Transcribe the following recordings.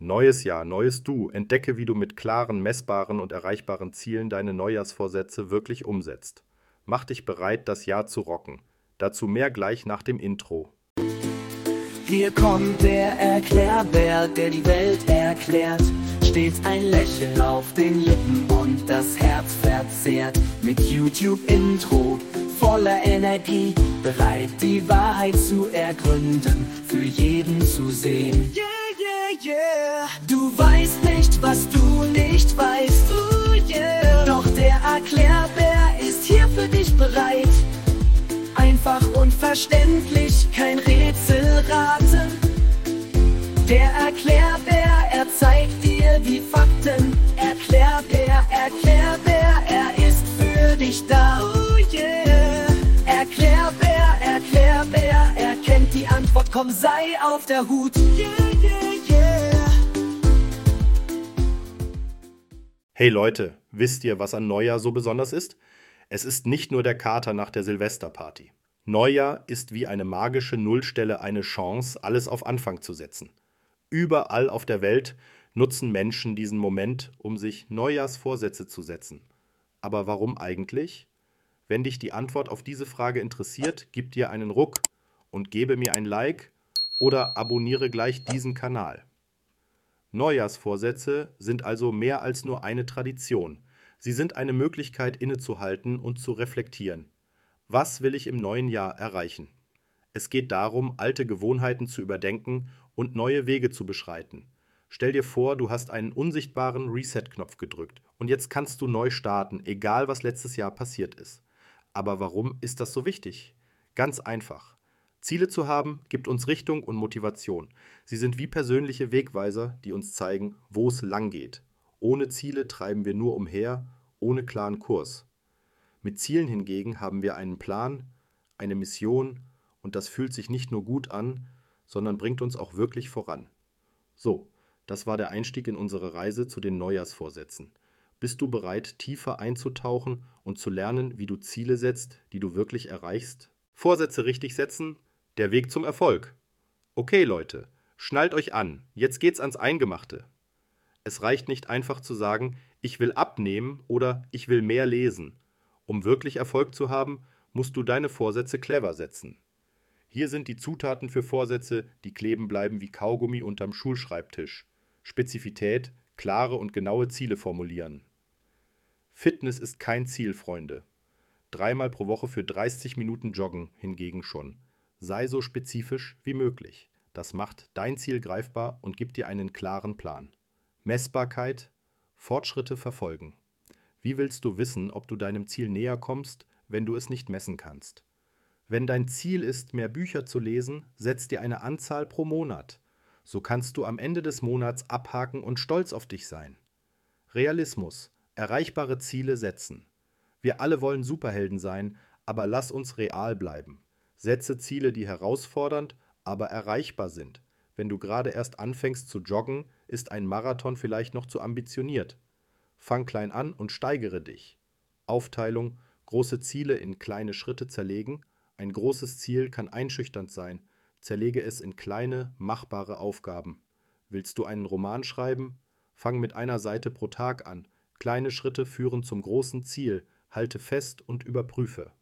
Neues Jahr, neues Du. Entdecke, wie du mit klaren, messbaren und erreichbaren Zielen deine Neujahrsvorsätze wirklich umsetzt. Mach dich bereit, das Jahr zu rocken. Dazu mehr gleich nach dem Intro. Hier kommt der Erklärbär, der die Welt erklärt. Stets ein Lächeln auf den Lippen und das Herz verzehrt. Mit YouTube-Intro voller Energie, bereit die Wahrheit zu ergründen, für jeden zu sehen. Yeah, yeah. Du weißt nicht, was du nicht weißt. Ooh, yeah. Doch der Erklärbär ist hier für dich bereit. Einfach und verständlich, kein Rätselraten. Der Erklärbär, er zeigt dir die Fakten. Erklärbär, Erklärbär, er ist für dich da. Oh yeah. Erklärbär, Erklärbär, er kennt die Antwort, komm, sei auf der Hut. Yeah, yeah. Hey Leute, wisst ihr, was an Neujahr so besonders ist? Es ist nicht nur der Kater nach der Silvesterparty. Neujahr ist wie eine magische Nullstelle eine Chance, alles auf Anfang zu setzen. Überall auf der Welt nutzen Menschen diesen Moment, um sich Neujahrsvorsätze zu setzen. Aber warum eigentlich? Wenn dich die Antwort auf diese Frage interessiert, gib dir einen Ruck und gebe mir ein Like oder abonniere gleich diesen Kanal. Neujahrsvorsätze sind also mehr als nur eine Tradition. Sie sind eine Möglichkeit innezuhalten und zu reflektieren. Was will ich im neuen Jahr erreichen? Es geht darum, alte Gewohnheiten zu überdenken und neue Wege zu beschreiten. Stell dir vor, du hast einen unsichtbaren Reset-Knopf gedrückt und jetzt kannst du neu starten, egal was letztes Jahr passiert ist. Aber warum ist das so wichtig? Ganz einfach. Ziele zu haben, gibt uns Richtung und Motivation. Sie sind wie persönliche Wegweiser, die uns zeigen, wo es lang geht. Ohne Ziele treiben wir nur umher, ohne klaren Kurs. Mit Zielen hingegen haben wir einen Plan, eine Mission und das fühlt sich nicht nur gut an, sondern bringt uns auch wirklich voran. So, das war der Einstieg in unsere Reise zu den Neujahrsvorsätzen. Bist du bereit, tiefer einzutauchen und zu lernen, wie du Ziele setzt, die du wirklich erreichst? Vorsätze richtig setzen, der Weg zum Erfolg. Okay, Leute, schnallt euch an, jetzt geht's ans Eingemachte. Es reicht nicht einfach zu sagen, ich will abnehmen oder ich will mehr lesen. Um wirklich Erfolg zu haben, musst du deine Vorsätze clever setzen. Hier sind die Zutaten für Vorsätze, die kleben bleiben wie Kaugummi unterm Schulschreibtisch. Spezifität, klare und genaue Ziele formulieren. Fitness ist kein Ziel, Freunde. Dreimal pro Woche für 30 Minuten joggen hingegen schon. Sei so spezifisch wie möglich. Das macht dein Ziel greifbar und gibt dir einen klaren Plan. Messbarkeit, Fortschritte verfolgen. Wie willst du wissen, ob du deinem Ziel näher kommst, wenn du es nicht messen kannst? Wenn dein Ziel ist, mehr Bücher zu lesen, setz dir eine Anzahl pro Monat. So kannst du am Ende des Monats abhaken und stolz auf dich sein. Realismus, erreichbare Ziele setzen. Wir alle wollen Superhelden sein, aber lass uns real bleiben. Setze Ziele, die herausfordernd, aber erreichbar sind. Wenn du gerade erst anfängst zu joggen, ist ein Marathon vielleicht noch zu ambitioniert. Fang klein an und steigere dich. Aufteilung, große Ziele in kleine Schritte zerlegen. Ein großes Ziel kann einschüchternd sein. Zerlege es in kleine, machbare Aufgaben. Willst du einen Roman schreiben? Fang mit einer Seite pro Tag an. Kleine Schritte führen zum großen Ziel. Halte fest und überprüfe.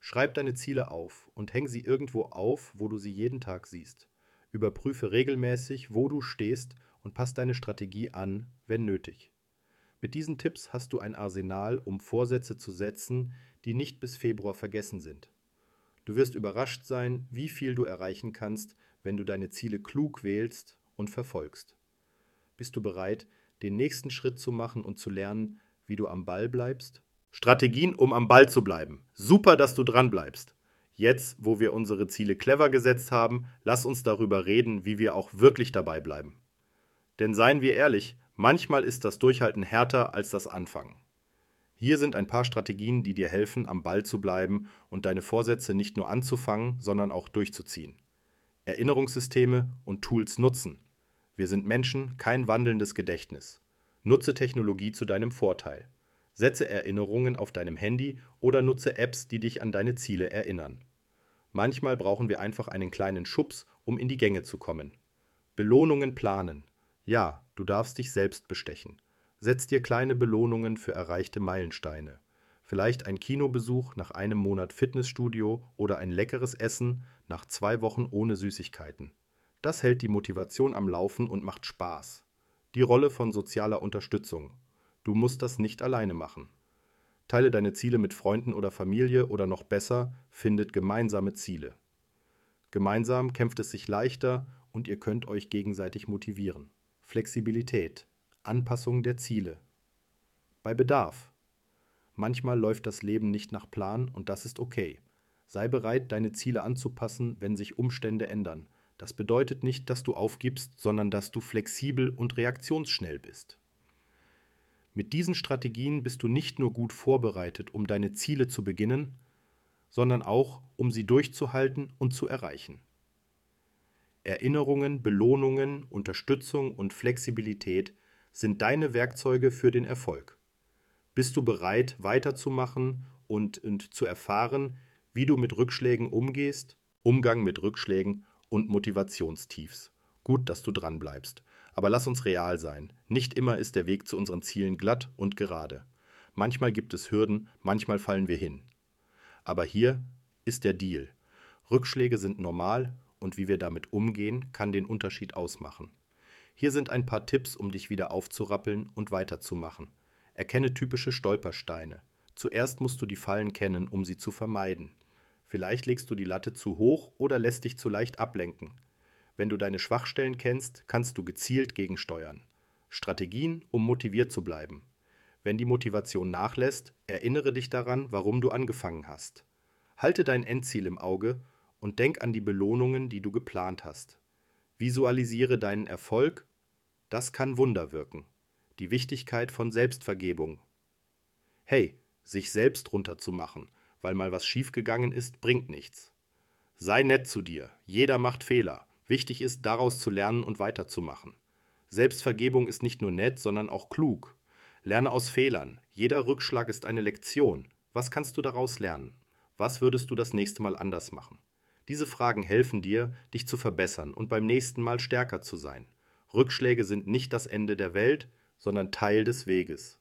Schreib deine Ziele auf und häng sie irgendwo auf, wo du sie jeden Tag siehst. Überprüfe regelmäßig, wo du stehst und pass deine Strategie an, wenn nötig. Mit diesen Tipps hast du ein Arsenal, um Vorsätze zu setzen, die nicht bis Februar vergessen sind. Du wirst überrascht sein, wie viel du erreichen kannst, wenn du deine Ziele klug wählst und verfolgst. Bist du bereit, den nächsten Schritt zu machen und zu lernen, wie du am Ball bleibst? Strategien, um am Ball zu bleiben. Super, dass du dran bleibst. Jetzt, wo wir unsere Ziele clever gesetzt haben, lass uns darüber reden, wie wir auch wirklich dabei bleiben. Denn seien wir ehrlich, manchmal ist das Durchhalten härter als das Anfangen. Hier sind ein paar Strategien, die dir helfen, am Ball zu bleiben und deine Vorsätze nicht nur anzufangen, sondern auch durchzuziehen. Erinnerungssysteme und Tools nutzen. Wir sind Menschen, kein wandelndes Gedächtnis. Nutze Technologie zu deinem Vorteil. Setze Erinnerungen auf deinem Handy oder nutze Apps, die dich an deine Ziele erinnern. Manchmal brauchen wir einfach einen kleinen Schubs, um in die Gänge zu kommen. Belohnungen planen. Ja, Du darfst dich selbst bestechen. Setz dir kleine Belohnungen für erreichte Meilensteine. Vielleicht ein Kinobesuch nach einem Monat Fitnessstudio oder ein leckeres Essen nach zwei Wochen ohne Süßigkeiten. Das hält die Motivation am Laufen und macht Spaß. Die Rolle von sozialer Unterstützung. Du musst das nicht alleine machen. Teile deine Ziele mit Freunden oder Familie oder noch besser, findet gemeinsame Ziele. Gemeinsam kämpft es sich leichter und ihr könnt euch gegenseitig motivieren. Flexibilität, Anpassung der Ziele. Bei Bedarf. Manchmal läuft das Leben nicht nach Plan und das ist okay. Sei bereit, deine Ziele anzupassen, wenn sich Umstände ändern. Das bedeutet nicht, dass du aufgibst, sondern dass du flexibel und reaktionsschnell bist. Mit diesen Strategien bist du nicht nur gut vorbereitet, um deine Ziele zu beginnen, sondern auch, um sie durchzuhalten und zu erreichen. Erinnerungen, Belohnungen, Unterstützung und Flexibilität sind deine Werkzeuge für den Erfolg. Bist du bereit, weiterzumachen und, und zu erfahren, wie du mit Rückschlägen umgehst? Umgang mit Rückschlägen und Motivationstiefs. Gut, dass du dran bleibst. Aber lass uns real sein. Nicht immer ist der Weg zu unseren Zielen glatt und gerade. Manchmal gibt es Hürden, manchmal fallen wir hin. Aber hier ist der Deal. Rückschläge sind normal und wie wir damit umgehen, kann den Unterschied ausmachen. Hier sind ein paar Tipps, um dich wieder aufzurappeln und weiterzumachen. Erkenne typische Stolpersteine. Zuerst musst du die Fallen kennen, um sie zu vermeiden. Vielleicht legst du die Latte zu hoch oder lässt dich zu leicht ablenken. Wenn du deine Schwachstellen kennst, kannst du gezielt gegensteuern. Strategien, um motiviert zu bleiben. Wenn die Motivation nachlässt, erinnere dich daran, warum du angefangen hast. Halte dein Endziel im Auge und denk an die Belohnungen, die du geplant hast. Visualisiere deinen Erfolg, das kann Wunder wirken. Die Wichtigkeit von Selbstvergebung. Hey, sich selbst runterzumachen, weil mal was schiefgegangen ist, bringt nichts. Sei nett zu dir, jeder macht Fehler. Wichtig ist, daraus zu lernen und weiterzumachen. Selbstvergebung ist nicht nur nett, sondern auch klug. Lerne aus Fehlern. Jeder Rückschlag ist eine Lektion. Was kannst du daraus lernen? Was würdest du das nächste Mal anders machen? Diese Fragen helfen dir, dich zu verbessern und beim nächsten Mal stärker zu sein. Rückschläge sind nicht das Ende der Welt, sondern Teil des Weges.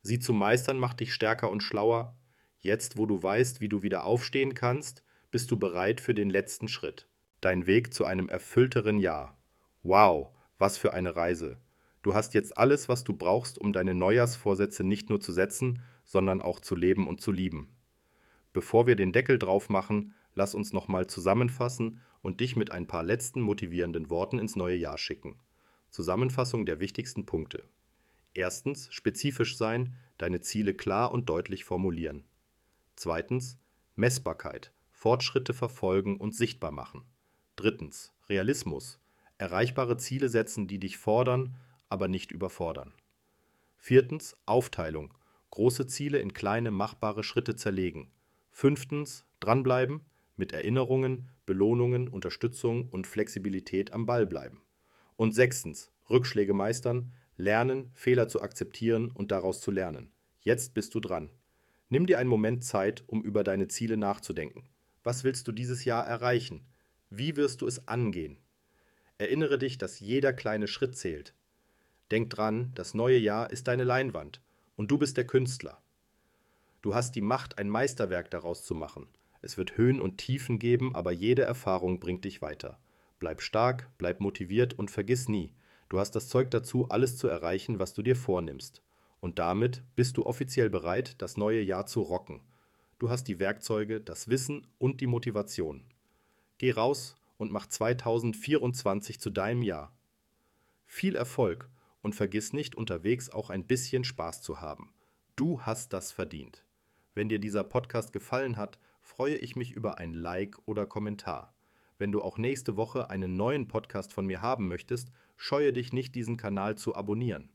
Sie zu meistern macht dich stärker und schlauer. Jetzt, wo du weißt, wie du wieder aufstehen kannst, bist du bereit für den letzten Schritt dein Weg zu einem erfüllteren Jahr. Wow, was für eine Reise. Du hast jetzt alles, was du brauchst, um deine Neujahrsvorsätze nicht nur zu setzen, sondern auch zu leben und zu lieben. Bevor wir den Deckel drauf machen, lass uns nochmal zusammenfassen und dich mit ein paar letzten motivierenden Worten ins neue Jahr schicken. Zusammenfassung der wichtigsten Punkte. Erstens, spezifisch sein, deine Ziele klar und deutlich formulieren. Zweitens, Messbarkeit, Fortschritte verfolgen und sichtbar machen. Drittens. Realismus. Erreichbare Ziele setzen, die dich fordern, aber nicht überfordern. Viertens. Aufteilung. Große Ziele in kleine, machbare Schritte zerlegen. Fünftens. Dranbleiben, mit Erinnerungen, Belohnungen, Unterstützung und Flexibilität am Ball bleiben. Und sechstens. Rückschläge meistern, lernen, Fehler zu akzeptieren und daraus zu lernen. Jetzt bist du dran. Nimm dir einen Moment Zeit, um über deine Ziele nachzudenken. Was willst du dieses Jahr erreichen? Wie wirst du es angehen? Erinnere dich, dass jeder kleine Schritt zählt. Denk dran, das neue Jahr ist deine Leinwand und du bist der Künstler. Du hast die Macht, ein Meisterwerk daraus zu machen. Es wird Höhen und Tiefen geben, aber jede Erfahrung bringt dich weiter. Bleib stark, bleib motiviert und vergiss nie, du hast das Zeug dazu, alles zu erreichen, was du dir vornimmst. Und damit bist du offiziell bereit, das neue Jahr zu rocken. Du hast die Werkzeuge, das Wissen und die Motivation. Geh raus und mach 2024 zu deinem Jahr. Viel Erfolg und vergiss nicht, unterwegs auch ein bisschen Spaß zu haben. Du hast das verdient. Wenn dir dieser Podcast gefallen hat, freue ich mich über ein Like oder Kommentar. Wenn du auch nächste Woche einen neuen Podcast von mir haben möchtest, scheue dich nicht, diesen Kanal zu abonnieren.